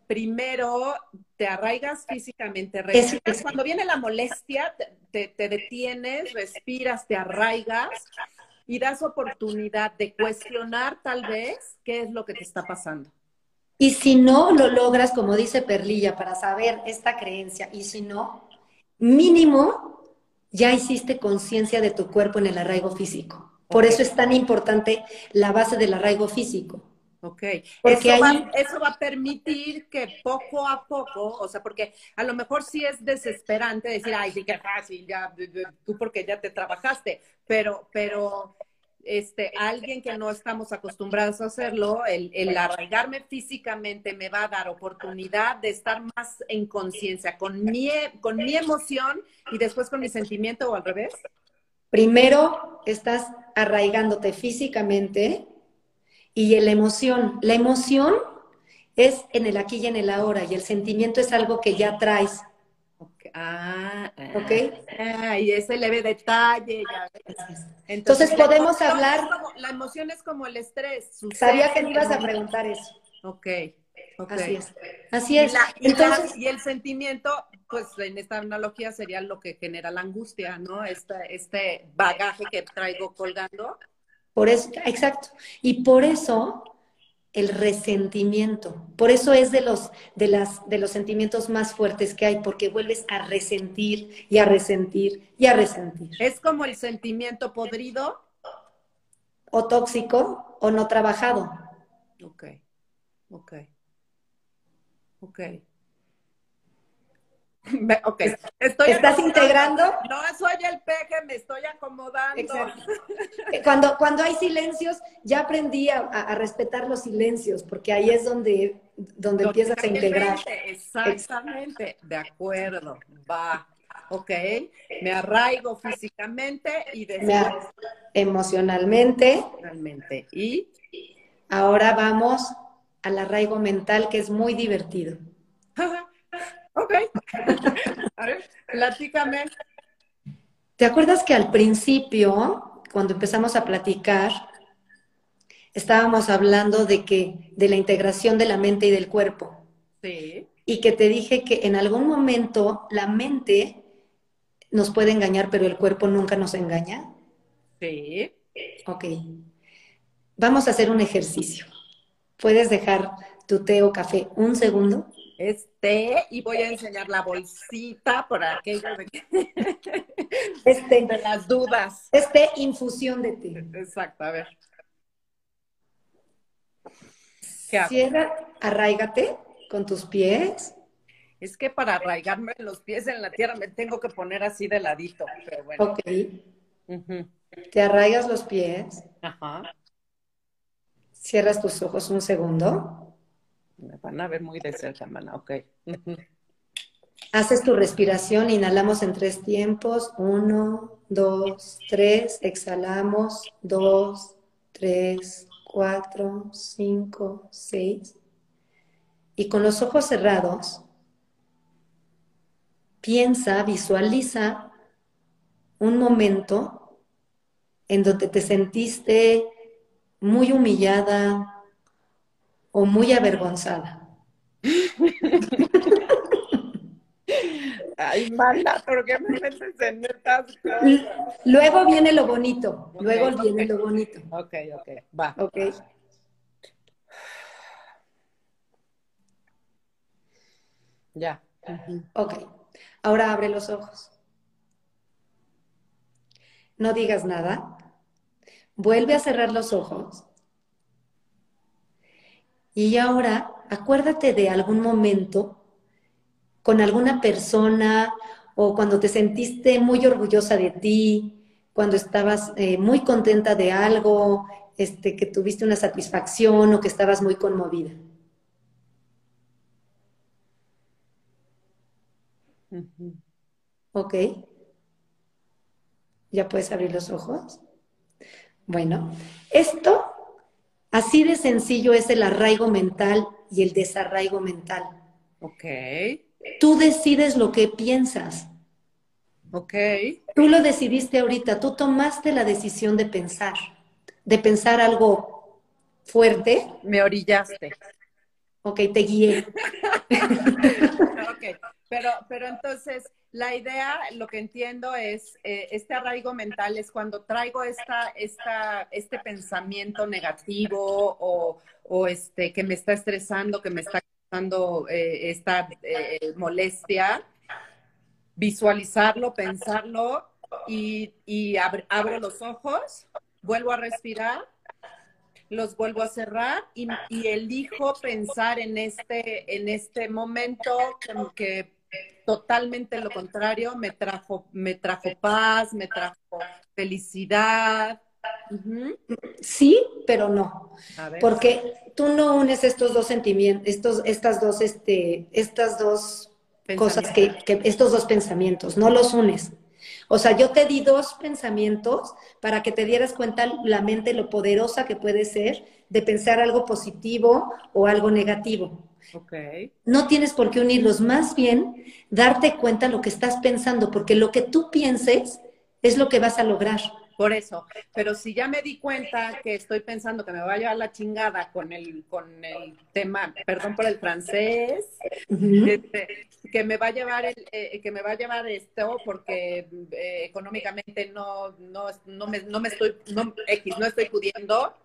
primero te arraigas físicamente, respiras. Cuando viene la molestia, te, detienes, respiras, te arraigas y das oportunidad de cuestionar tal vez qué es lo que te está pasando. Y si no lo logras, como dice Perlilla, para saber esta creencia, y si no, mínimo ya hiciste conciencia de tu cuerpo en el arraigo físico. Por eso es tan importante la base del arraigo físico. Ok, porque eso, va, eso va a permitir que poco a poco, o sea, porque a lo mejor sí es desesperante decir, ay, sí, qué fácil, ya, tú porque ya te trabajaste, pero, pero este, alguien que no estamos acostumbrados a hacerlo, el, el arraigarme físicamente me va a dar oportunidad de estar más en conciencia con mi, con mi emoción y después con mi sentimiento o al revés. Primero estás arraigándote físicamente y la emoción. La emoción es en el aquí y en el ahora y el sentimiento es algo que ya traes. Ah, ¿ok? Ah, y ese leve detalle. Entonces, podemos hablar. la emoción es como el estrés. Sabía que me ibas a preguntar eso. Ok. Así es. Así es. Entonces, y, el sentimiento, pues en esta analogía sería lo que genera la angustia, ¿no? Este, este bagaje que traigo colgando. Por eso, exacto. Y por eso el resentimiento. Por eso es de los, de, las, de los sentimientos más fuertes que hay, porque vuelves a resentir y a resentir y a resentir. Es como el sentimiento podrido. O tóxico o no trabajado. Ok, ok, ok. Ok, estoy ¿Estás integrando? No soy el peje, me estoy acomodando. (laughs) Cuando, cuando hay silencios, ya aprendí a, respetar los silencios, porque ahí es donde, donde empiezas a integrar. Exactamente, de acuerdo, va. Ok, me arraigo físicamente y después... Emocionalmente. Emocionalmente. Y ahora vamos al arraigo mental, que es muy divertido. Ok. A ver, platícame. ¿Te acuerdas que al principio, cuando empezamos a platicar, estábamos hablando de que, de la integración de la mente y del cuerpo? Sí. Y que te dije que en algún momento la mente nos puede engañar, pero el cuerpo nunca nos engaña. Sí. Ok. Vamos a hacer un ejercicio. ¿Puedes dejar tu té o café un segundo? Este, y voy a enseñar la bolsita por aquello de, (laughs) este, de las dudas. Este, infusión de té. Exacto, a ver. Cierra, arraigate con tus pies. Es que para arraigarme los pies en la tierra me tengo que poner así de ladito, pero bueno. Ok. Te arraigas los pies. Ajá. Cierras tus ojos un segundo. Me van a ver muy de cerca, ok. (laughs) Haces tu respiración, inhalamos en tres tiempos, uno, dos, tres, exhalamos, dos, tres, cuatro, cinco, seis. Y con los ojos cerrados, piensa, visualiza un momento en donde te sentiste muy humillada, o muy avergonzada? Ay, mala, ¿por qué me metes en estas cosas? Luego viene lo bonito, luego viene lo bonito. Ok, ok, va. Ok. Ya. Ok, ahora abre los ojos. No digas nada. Vuelve a cerrar los ojos y ahora acuérdate de algún momento con alguna persona o cuando te sentiste muy orgullosa de ti, cuando estabas eh, muy contenta de algo, este, que tuviste una satisfacción o que estabas muy conmovida. Ok. ¿Ya puedes abrir los ojos? Bueno, esto Así de sencillo es el arraigo mental y el desarraigo mental. Ok. Tú decides lo que piensas. Ok. Tú lo decidiste ahorita, tú tomaste la decisión de pensar, de pensar algo fuerte. Me orillaste. Ok, te guié. (laughs) ok, pero, pero entonces la idea, lo que entiendo es, eh, este arraigo mental es cuando traigo esta, esta, este pensamiento negativo o, o, este, que me está estresando, que me está causando eh, esta eh, molestia, visualizarlo, pensarlo y, y abro los ojos, vuelvo a respirar los vuelvo a cerrar y, y, elijo pensar en este, en este momento que, totalmente lo contrario, me trajo, me trajo paz, me trajo felicidad, Sí, pero no. Porque tú no unes estos dos sentimientos, estos, estas dos, este, estas dos cosas que, que, estos dos pensamientos, no los unes. O sea, yo te di dos pensamientos para que te dieras cuenta la mente lo poderosa que puede ser de pensar algo positivo o algo negativo. Okay. No tienes por qué unirlos, más bien darte cuenta lo que estás pensando, porque lo que tú pienses es lo que vas a lograr. Por eso, pero si ya me di cuenta que estoy pensando que me va a llevar la chingada con el, con el tema, perdón por el francés, este, que me va a llevar el, eh, que me va a llevar esto porque eh, económicamente no, no, no, me, no me estoy, no, X, no estoy pudiendo,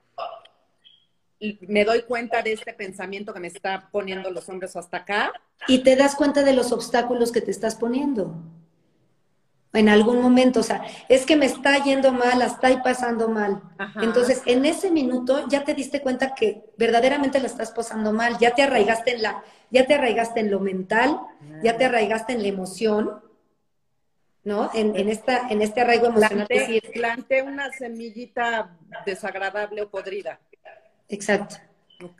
me doy cuenta de este pensamiento que me está poniendo los hombres hasta acá. Y te das cuenta de los obstáculos que te estás poniendo en algún momento, o sea, es que me está yendo mal, la está pasando mal. Entonces, en ese minuto ya te diste cuenta que verdaderamente la estás pasando mal, ya te arraigaste en la, ya te arraigaste en lo mental, ya te arraigaste en la emoción, ¿no? En, esta, en este arraigo emocional. Planté, una semillita desagradable o podrida. Exacto.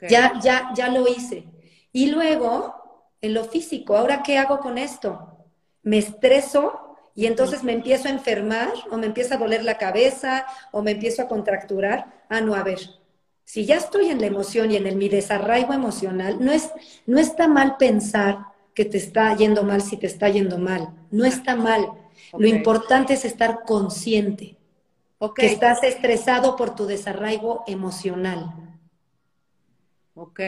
Ya, ya, ya lo hice. Y luego, en lo físico, ¿ahora qué hago con esto? Me estreso y entonces me empiezo a enfermar o me empieza a doler la cabeza o me empiezo a contracturar. Ah, no, a ver, si ya estoy en la emoción y en el, mi desarraigo emocional, no, es, no está mal pensar que te está yendo mal si te está yendo mal. No está mal. Lo importante es estar consciente que estás estresado por tu desarraigo emocional. Ok,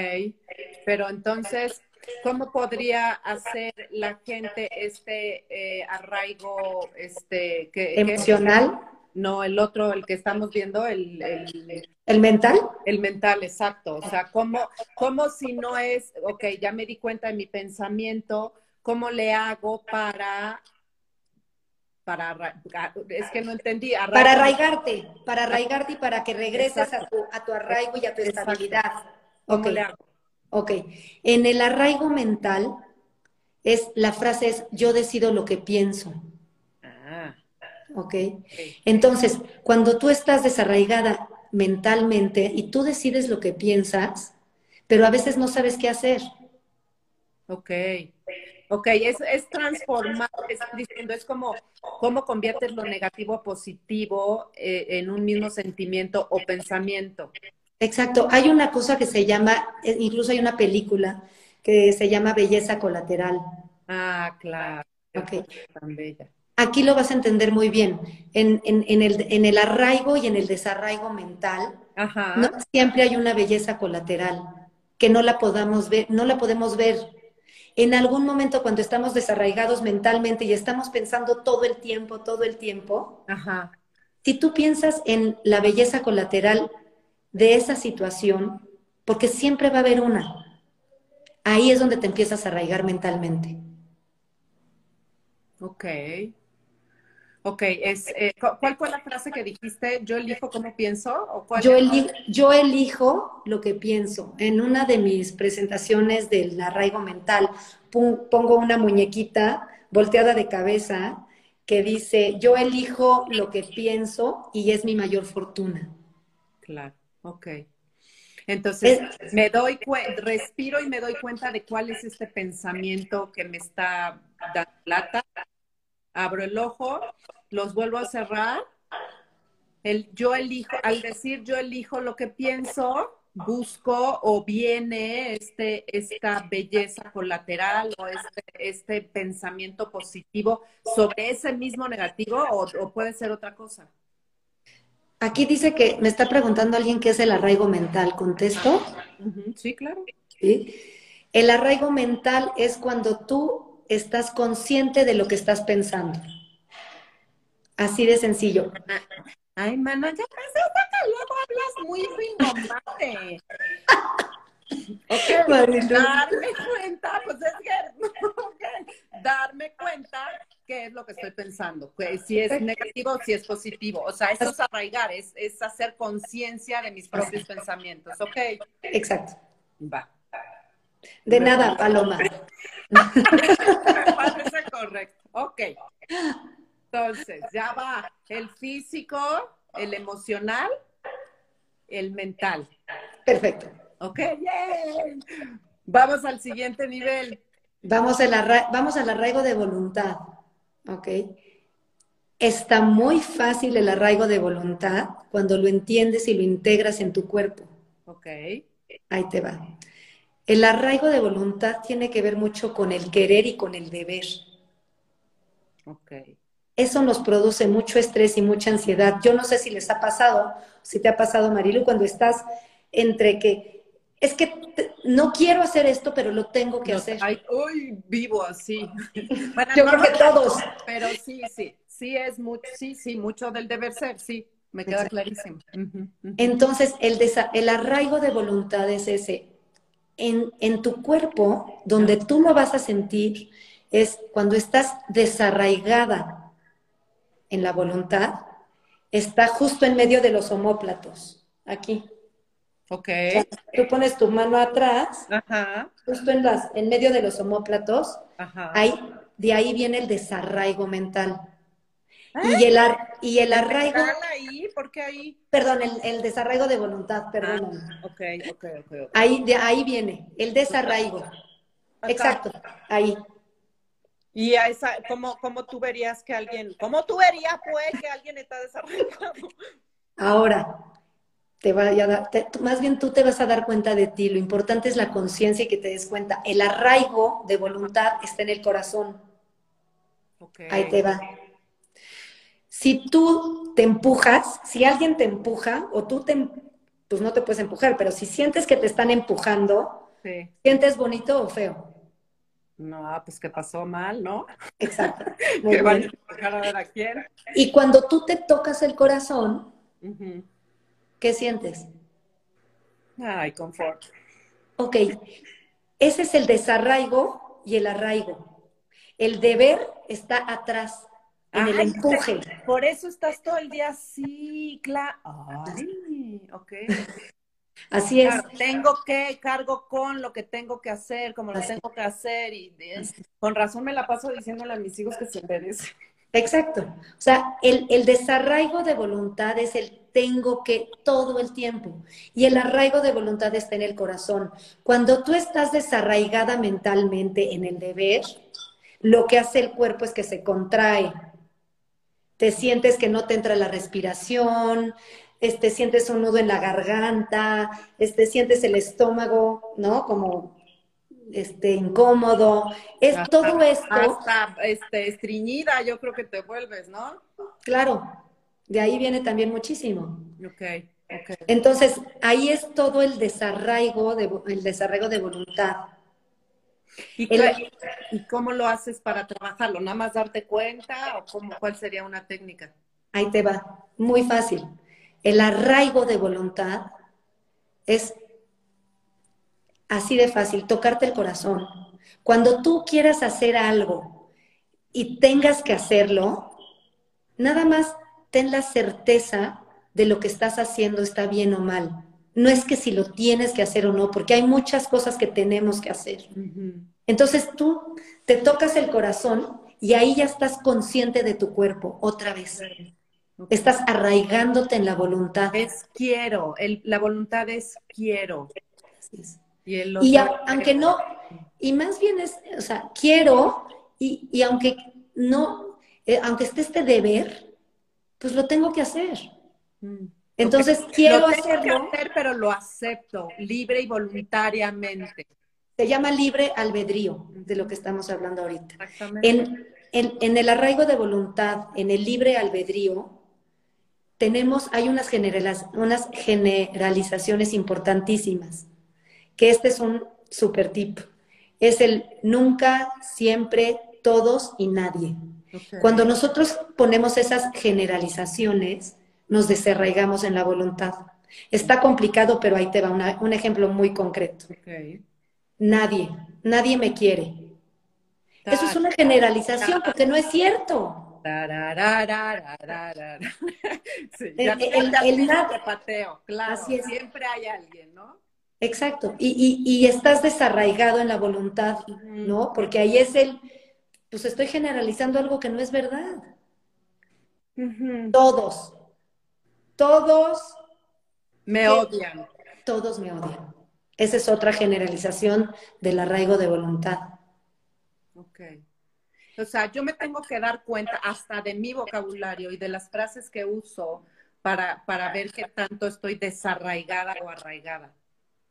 pero entonces ¿Cómo podría hacer la gente este eh, arraigo este que, emocional? no, el otro, el que estamos viendo, el, el, mental. El mental, exacto. O sea, ¿cómo, ¿cómo si no es, ok, ya me di cuenta de mi pensamiento, ¿cómo le hago para para es que no entendí para arraigarte para arraigarte y para que regreses a tu, a tu, arraigo y a tu estabilidad ¿Cómo le hago? Ok, en el arraigo mental es la frase es yo decido lo que pienso. Ah. Ok. Entonces, cuando tú estás desarraigada mentalmente y tú decides lo que piensas, pero a veces no sabes qué hacer. Ok. Ok, es, es transformar, es diciendo, es como cómo conviertes lo negativo a positivo eh, en un mismo sentimiento o pensamiento. Exacto. Hay una cosa que se llama, eh, incluso hay una película que se llama Belleza Colateral. Ah, claro. Okay. Aquí lo vas a entender muy bien. En, el, en el arraigo y en el desarraigo mental, no siempre hay una belleza colateral que no la podamos ver, no la podemos ver. En algún momento cuando estamos desarraigados mentalmente y estamos pensando todo el tiempo, todo el tiempo, si tú piensas en la belleza colateral, de esa situación, porque siempre va a haber una. Ahí es donde te empiezas a arraigar mentalmente. Ok. Ok, es, eh, ¿cuál fue la frase que dijiste? ¿Yo elijo cómo pienso? ¿O yo, yo elijo lo que pienso. En una de mis presentaciones del arraigo mental pongo una muñequita volteada de cabeza que dice, yo elijo lo que pienso y es mi mayor fortuna. Claro. Ok. Entonces, me doy respiro y me doy cuenta de cuál es este pensamiento que me está dando plata. Abro el ojo, los vuelvo a cerrar. El, yo elijo, al decir yo elijo lo que pienso, busco o viene este, esta belleza colateral o este, este pensamiento positivo sobre ese mismo negativo o puede ser otra cosa. Aquí dice que me está preguntando alguien qué es el arraigo mental. ¿Contesto? Sí, claro. El arraigo mental es cuando tú estás consciente de lo que estás pensando. Así de sencillo. Ay, mano, ya pensaste que luego hablas muy rimbombante. ok, darme cuenta, pues es que, (laughs) darme cuenta qué es lo que estoy pensando, si es negativo, si es positivo. O sea, eso es arraigar, es, es hacer conciencia de mis propios pensamientos, ¿ok? Exacto. Va. De nada, Paloma. Me parece (laughs) correcto. Ok. Entonces, ya va el físico, el emocional, el mental. Perfecto. Ok, Vamos al siguiente nivel. Vamos, al vamos al arraigo de voluntad. Ok. Está muy fácil el arraigo de voluntad cuando lo entiendes y lo integras en tu cuerpo. Ok. Ahí te va. El arraigo de voluntad tiene que ver mucho con el querer y con el deber. Ok. Eso nos produce mucho estrés y mucha ansiedad. Yo no sé si les ha pasado, si te ha pasado, Marilu, cuando estás entre que es que no quiero hacer esto, pero lo tengo que hacer. Ay, uy, vivo así. (laughs) Yo creo que todos. Pero sí, sí sí es mucho, sí, sí, mucho del deber ser, sí, me queda clarísimo. Entonces, el, el arraigo de voluntad es ese. En, en tu cuerpo, donde tú lo vas a sentir, es cuando estás desarraigada en la voluntad, está justo en medio de los homóplatos, aquí. Ok. tú pones tu mano atrás, justo en, las, en medio de los homóplatos, Ahí, de ahí viene el desarraigo mental. Y el, y el arraigo. ahí? ¿Por qué ahí? Perdón, el, desarraigo de voluntad, perdón. Ah, ok, ok, ok. Ahí, de ahí viene, el desarraigo. Exacto, ahí. Y a esa, ¿cómo, ¿cómo tú verías que alguien, cómo tú verías, pues, que alguien está desarraigado? Ahora, te va a dar, más bien tú te vas a dar cuenta de ti. Lo importante es la conciencia y que te des cuenta. El arraigo de voluntad está en el corazón. Okay. Ahí te va. Si tú te empujas, si alguien te empuja o tú te, pues no te puedes empujar, pero si sientes que te están empujando, ¿sientes bonito o feo? No, pues que pasó mal, ¿no? Exacto. (laughs) que van a a ver a quién. Y cuando tú te tocas el corazón, ¿qué sientes? Ay, confort. Ok, ese es el desarraigo y el arraigo. El deber está atrás en el empuje. Por eso estás todo el día así, claro. Ay, ok. Así es. tengo que, cargo con lo que tengo que hacer, como lo tengo que hacer, y con razón me la paso diciéndole a mis hijos que se merecen. Exacto. O sea, el, el, desarraigo de voluntad es el tengo que todo el tiempo. Y el arraigo de voluntad está en el corazón. Cuando tú estás desarraigada mentalmente en el deber, lo que hace el cuerpo es que se contrae te sientes que no te entra la respiración, este, sientes un nudo en la garganta, este, sientes el estómago, ¿no? Como este, incómodo. Es todo esto. Hasta este, estreñida, yo creo que te vuelves, ¿no? Claro, de ahí viene también muchísimo. Ok, ok. Entonces, ahí es todo el desarraigo de, el desarraigo de voluntad. ¿Y, cómo lo haces para trabajarlo? ¿Nada más darte cuenta o cómo, cuál sería una técnica? Ahí te va, muy fácil. El arraigo de voluntad es así de fácil, tocarte el corazón. Cuando tú quieras hacer algo y tengas que hacerlo, nada más ten la certeza de lo que estás haciendo está bien o mal no es que si lo tienes que hacer o no, porque hay muchas cosas que tenemos que hacer. Entonces tú te tocas el corazón y ahí ya estás consciente de tu cuerpo otra vez. Estás arraigándote en la voluntad. Es quiero, la voluntad es quiero. Y, aunque no, y más bien es, o sea, quiero, y, aunque no, eh, aunque esté este deber, pues lo tengo que hacer. Mm. Entonces quiero hacerlo. pero lo acepto, libre y voluntariamente. Se llama libre albedrío, de lo que estamos hablando ahorita. En, en, el arraigo de voluntad, en el libre albedrío, tenemos, hay unas, unas generalizaciones importantísimas, que este es un super tip. Es el nunca, siempre, todos y nadie. Cuando nosotros ponemos esas generalizaciones, nos desarraigamos en la voluntad. Está complicado, pero ahí te va un ejemplo muy concreto. Nadie, nadie me quiere. Eso es una generalización porque no es cierto. (laughs) el, pateo, claro. Siempre hay alguien, ¿no? Exacto. Y, estás desarraigado en la voluntad, ¿no? Porque ahí es el, pues estoy generalizando algo que no es verdad. Todos, todos me odian. Todos me odian. Esa es otra generalización del arraigo de voluntad. Ok. O sea, yo me tengo que dar cuenta hasta de mi vocabulario y de las frases que uso para, para ver qué tanto estoy desarraigada o arraigada.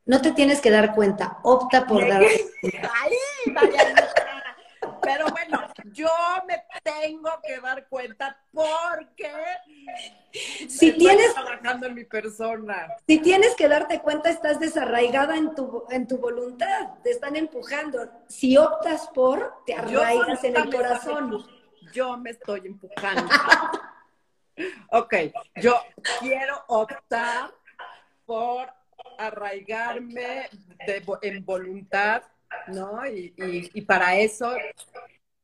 No te tienes que dar cuenta, opta por dar cuenta. (laughs) Pero bueno, yo me tengo que dar cuenta porque si tienes trabajando en mi persona. Si tienes que darte cuenta, estás desarraigada en tu, en tu voluntad, te están empujando. Si optas por, te arraigas en el corazón. Yo me estoy empujando. ok, yo quiero optar por arraigarme en voluntad ¿no? Y, y, para eso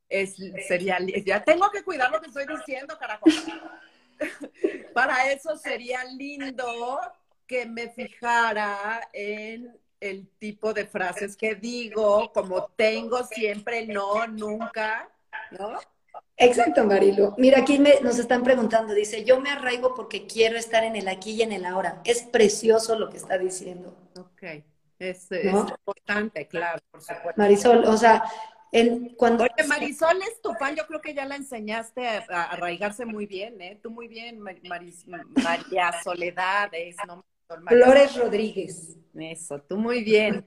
es, sería, ya tengo que cuidar lo que estoy diciendo, carajo. (laughs) para eso sería lindo que me fijara en el tipo de frases que digo, como tengo siempre, no, nunca, ¿no? Exacto, Marilu. Mira, aquí nos están preguntando, dice, yo me arraigo porque quiero estar en el aquí y en el ahora. Es precioso lo que está diciendo. Ok. Es, importante, claro, por supuesto. Marisol, o sea, en, cuando... Oye, Marisol es tu fan, yo creo que ya la enseñaste a, arraigarse muy bien, ¿eh? Tú muy bien, María Soledad, es, ¿no? Flores Rodríguez. Eso, tú muy bien.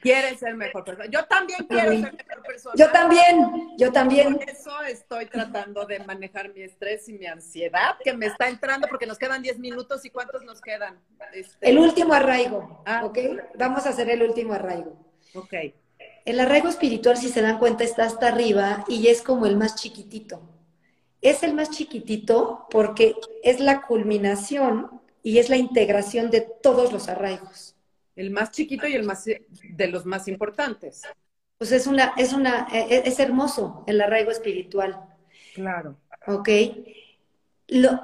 Quieres ser mejor persona. Yo también quiero ser mejor persona. Yo también, yo también. Por eso estoy tratando de manejar mi estrés y mi ansiedad, que me está entrando porque nos quedan 10 minutos y ¿cuántos nos quedan? Este, el último arraigo, ah, ¿ok? Vamos a hacer el último arraigo. Ok. El arraigo espiritual, si se dan cuenta, está hasta arriba y es como el más chiquitito. Es el más chiquitito porque es la culminación y es la integración de todos los arraigos. El más chiquito y el más de los más importantes. Pues es una, es una, e, e, es hermoso el arraigo espiritual. Claro. Ok. Lo,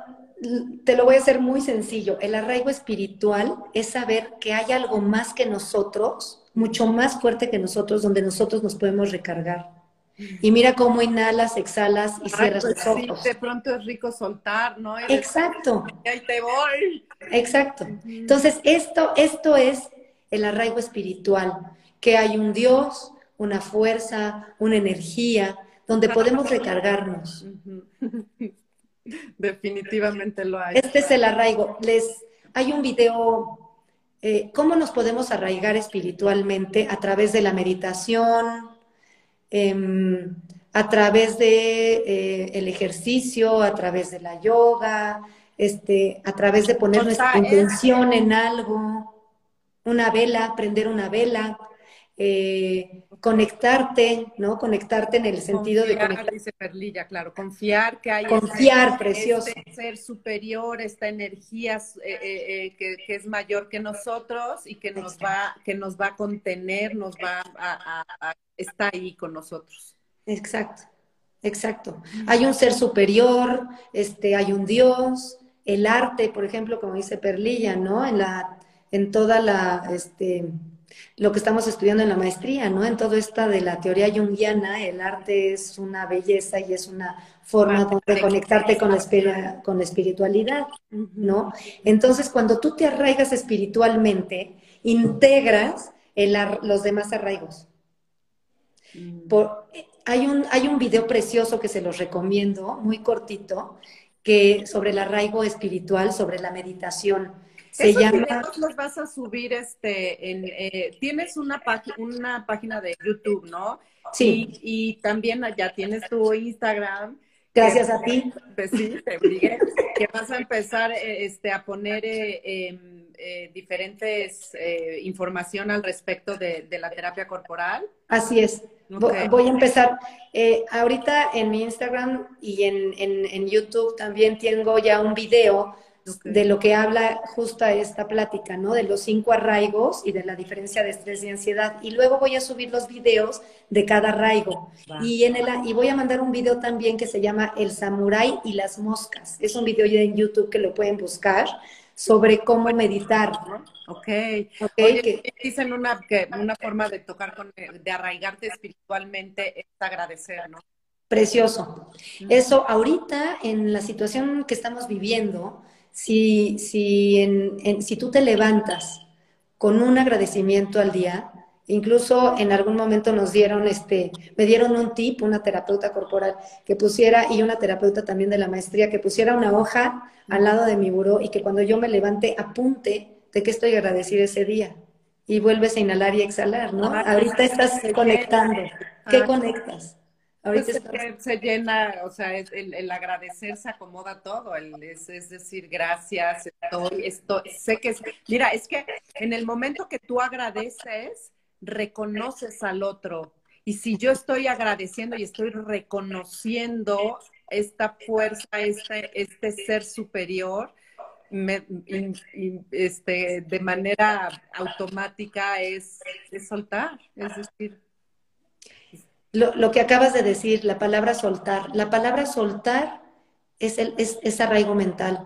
te lo voy a hacer muy sencillo. El arraigo espiritual es saber que hay algo más que nosotros, mucho más fuerte que nosotros, donde nosotros nos podemos recargar. Y mira cómo inhalas, exhalas y cierras los ojos. de pronto es rico soltar, ¿no? Exacto. Y ahí te voy. Exacto. Entonces, esto, esto es el arraigo espiritual, que hay un Dios, una fuerza, una energía, donde podemos recargarnos. (laughs) Definitivamente lo hay. Este es el arraigo. Les, hay un video, eh, ¿cómo nos podemos arraigar espiritualmente? A través de la meditación, Em, a través de eh, el ejercicio, a través de la yoga, este, a través de poner nuestra intención en algo, una vela, prender una vela, eh, conectarte, ¿no? Conectarte en el sentido de conectar. Dice Perlilla, claro, confiar que hay confiar, este, precioso. ser superior, esta energía eh, que, es mayor que nosotros y que nos va, que nos va a contener, nos va a está ahí con nosotros. Exacto, exacto. Hay un ser superior, este, hay un Dios, el arte, por ejemplo, como dice Perlilla, ¿no? En la, en toda la, este, lo que estamos estudiando en la maestría, ¿no? En todo esta de la teoría junguiana, el arte es una belleza y es una forma de conectarte con la, con la espiritualidad, ¿no? Entonces, cuando tú te arraigas espiritualmente, integras los demás arraigos. Mm. Por, hay, un, hay un video precioso que se los recomiendo, muy cortito, que sobre el arraigo espiritual, sobre la meditación. Se llama... los vas a subir, este, en, eh, tienes una, una página de YouTube, ¿no? Sí. Y, también ya tienes tu Instagram. Gracias a ti. Pues sí, te obligué, que vas a empezar eh, este, a poner eh, em, diferentes información al respecto de, de la terapia corporal. Así es. Voy a empezar. Eh, ahorita en mi Instagram y en, YouTube también tengo ya un video de lo que habla justa esta plática, ¿no? De los cinco arraigos y de la diferencia de estrés y ansiedad. Y luego voy a subir los videos de cada arraigo. Y, en el, y voy a mandar un video también que se llama El Samurái y las Moscas. Es un video ya en YouTube que lo pueden buscar sobre cómo meditar. ¿no? Ok. okay dicen una, que una forma de tocar, con, de arraigarte espiritualmente es agradecer, ¿no? Precioso. Eso ahorita, en la situación que estamos viviendo, si, si, en, si tú te levantas con un agradecimiento al día, incluso en algún momento nos dieron, este, me dieron un tip, una terapeuta corporal que pusiera, y una terapeuta también de la maestría, que pusiera una hoja al lado de mi buró y que cuando yo me levante apunte de qué estoy agradecida ese día. Y vuelves a inhalar y exhalar, ¿no? Ahorita estás conectando. ¿Qué conectas? Ahorita pues se llena, o sea, el, agradecer se acomoda todo, es, decir, gracias, estoy, estoy, sé que es, mira, es que en el momento que tú agradeces, reconoces al otro. Y si yo estoy agradeciendo y estoy reconociendo esta fuerza, este, este ser superior, este, de manera automática es, es soltar, es decir, lo, que acabas de decir, la palabra soltar. La palabra soltar es, el, es, arraigo mental,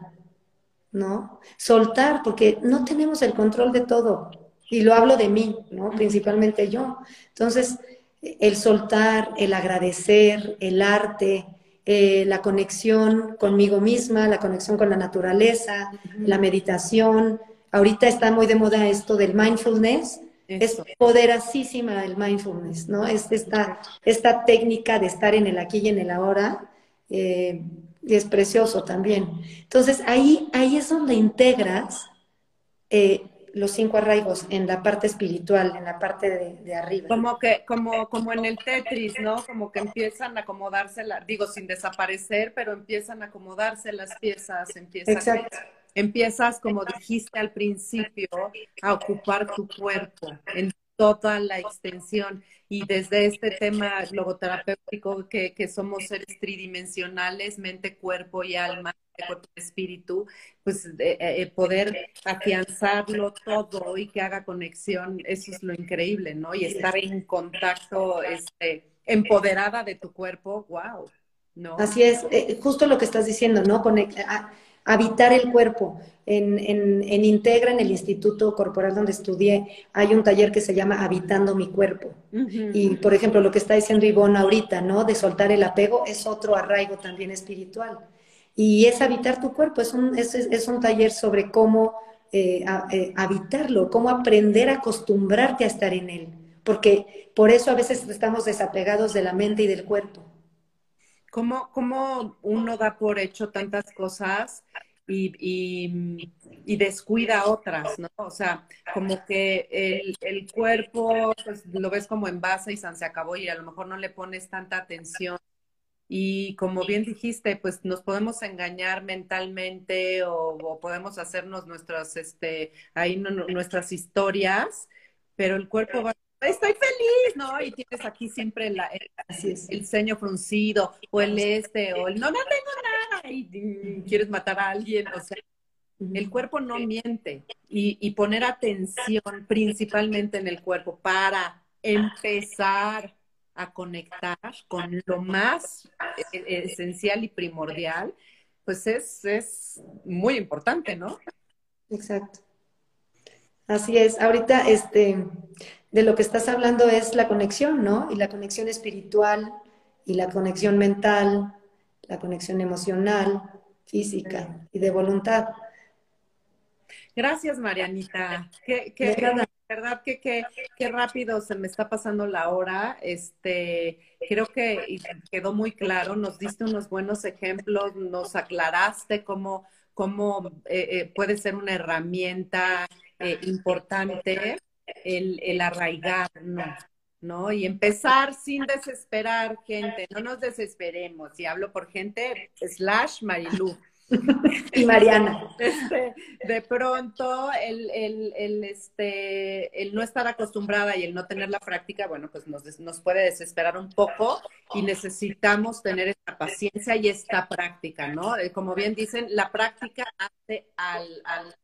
¿no? Soltar, porque no tenemos el control de todo. Y lo hablo de mí, ¿no? Principalmente yo. Entonces, el soltar, el agradecer, el arte, eh, la conexión conmigo misma, la conexión con la naturaleza, la meditación. Ahorita está muy de moda esto del mindfulness, es poderosísima el mindfulness, ¿no? Es esta, esta técnica de estar en el aquí y en el ahora. Eh, es precioso también. Entonces, ahí, ahí es donde integras eh, los cinco arraigos en la parte espiritual, en la parte de, arriba. Como que, como, como en el Tetris, ¿no? Como que empiezan a acomodarse, digo, sin desaparecer, pero empiezan a acomodarse las piezas, empiezan Exacto empiezas, como dijiste al principio, a ocupar tu cuerpo en toda la extensión. Y desde este tema logoterapéutico, que, que somos seres tridimensionales, mente, cuerpo y alma, espíritu, pues eh, eh, poder afianzarlo todo y que haga conexión, eso es lo increíble, ¿no? Y estar en contacto, este, empoderada de tu cuerpo, wow. ¿no? Así es, eh, justo lo que estás diciendo, ¿no? Habitar el cuerpo. En, en, Integra, en el Instituto Corporal donde estudié, hay un taller que se llama Habitando mi cuerpo. Y, por ejemplo, lo que está diciendo Ivonne ahorita, ¿no? De soltar el apego es otro arraigo también espiritual. Y es habitar tu cuerpo, es un, es, es un taller sobre cómo eh, eh, habitarlo, cómo aprender a acostumbrarte a estar en él. Porque por eso a veces estamos desapegados de la mente y del cuerpo. ¿Cómo, ¿Cómo, uno da por hecho tantas cosas y, y, descuida otras, ¿no? O sea, como que el, el, cuerpo pues, lo ves como en base y se acabó y a lo mejor no le pones tanta atención. Y como bien dijiste, pues nos podemos engañar mentalmente o, podemos hacernos nuestras, este, ahí nuestras historias, pero el cuerpo va estoy feliz, ¿no? Y tienes aquí siempre la, el, ceño fruncido, o el este, o el no, no tengo nada, y, quieres matar a alguien, o sea, el cuerpo no miente. Y, y poner atención principalmente en el cuerpo para empezar a conectar con lo más e, e, esencial y primordial, pues es, es muy importante, ¿no? Exacto. Así es. Ahorita, este, de lo que estás hablando es la conexión, ¿no? Y la conexión espiritual y la conexión mental, la conexión emocional, física y de voluntad. Gracias, Marianita. Qué, qué, verdad que qué rápido se me está pasando la hora. Este, creo que quedó muy claro. Nos diste unos buenos ejemplos, nos aclaraste cómo, cómo eh, eh, puede ser una herramienta eh, importante el, el arraigarnos, ¿no? Y empezar sin desesperar, gente, no nos desesperemos. Y hablo por gente slash Marilu. y Mariana. (laughs) Este, de pronto, el, el, el, este, el no estar acostumbrada y el no tener la práctica, bueno, pues nos, nos puede desesperar un poco y necesitamos tener esta paciencia y esta práctica, ¿no? Eh, como bien dicen, la práctica hace al, al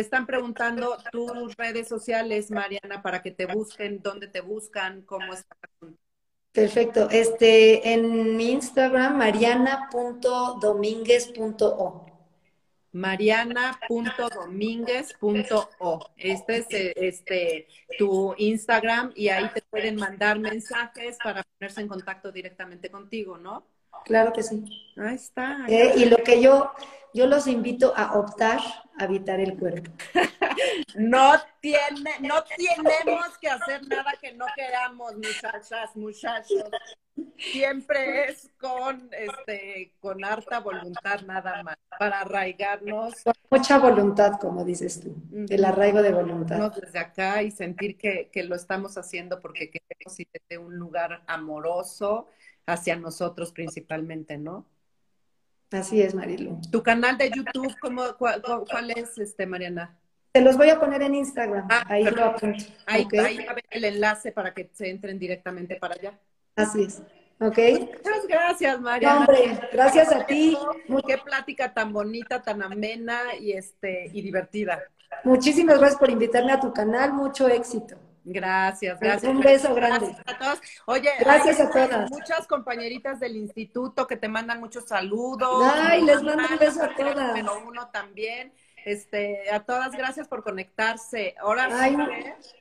están preguntando tus redes sociales, Mariana, para que te busquen, dónde te buscan, cómo está. Perfecto. Este, en mi Instagram, mariana.domínguez.o. Mariana.domínguez.o. Este es este, tu Instagram y ahí te pueden mandar mensajes para ponerse en contacto directamente contigo, ¿no? Claro que sí. Ahí está. Eh, y lo que yo, yo los invito a optar a habitar el cuerpo. (laughs) no tiene, no tenemos que hacer nada que no queramos, muchachas, muchachos. Siempre es con este, con harta voluntad nada más, para arraigarnos. Con mucha voluntad, como dices tú, el arraigo de voluntad. Desde acá y sentir que, que lo estamos haciendo porque queremos ir desde un lugar amoroso hacia nosotros principalmente, ¿no? Así es, Marilu. ¿Tu canal de YouTube, cómo, cuál, es, este, Mariana? Te los voy a poner en Instagram. Ah, ahí lo apunto. Ahí, ahí va a ver el enlace para que se entren directamente para allá. Así es. ¿Ok? Muchas gracias, Mariana. hombre, gracias a ti. Qué plática tan bonita, tan amena y, este, y divertida. Muchísimas gracias por invitarme a tu canal. Mucho éxito. Gracias, gracias. Un beso grande. Gracias a todos. Oye, gracias a todas. Muchas compañeritas del instituto que te mandan muchos saludos. Ay, les mando un beso a todas. Pero uno también. Este, a todas, gracias por conectarse. Ahora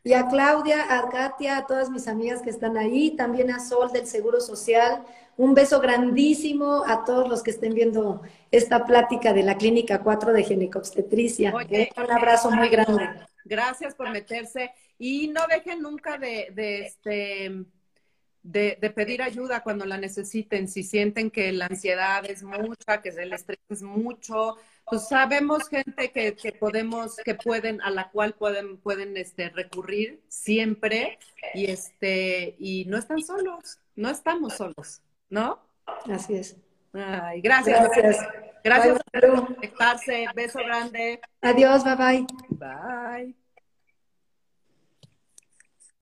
Y a Claudia, a Katia, a todas mis amigas que están ahí, también a Sol del Seguro Social. Un beso grandísimo a todos los que estén viendo esta plática de la Clínica 4 de Ginecobstetricia. un abrazo muy grande. Gracias por meterse. Y no dejen nunca de, este, de, pedir ayuda cuando la necesiten. Si sienten que la ansiedad es mucha, que el estrés es mucho, pues sabemos gente que, que podemos, que pueden, a la cual pueden, pueden este, recurrir siempre y este, y no están solos, no estamos solos, ¿no? Así es. Ay, gracias. Gracias. Gracias por conectarse. Beso grande. Adiós, bye bye. Bye.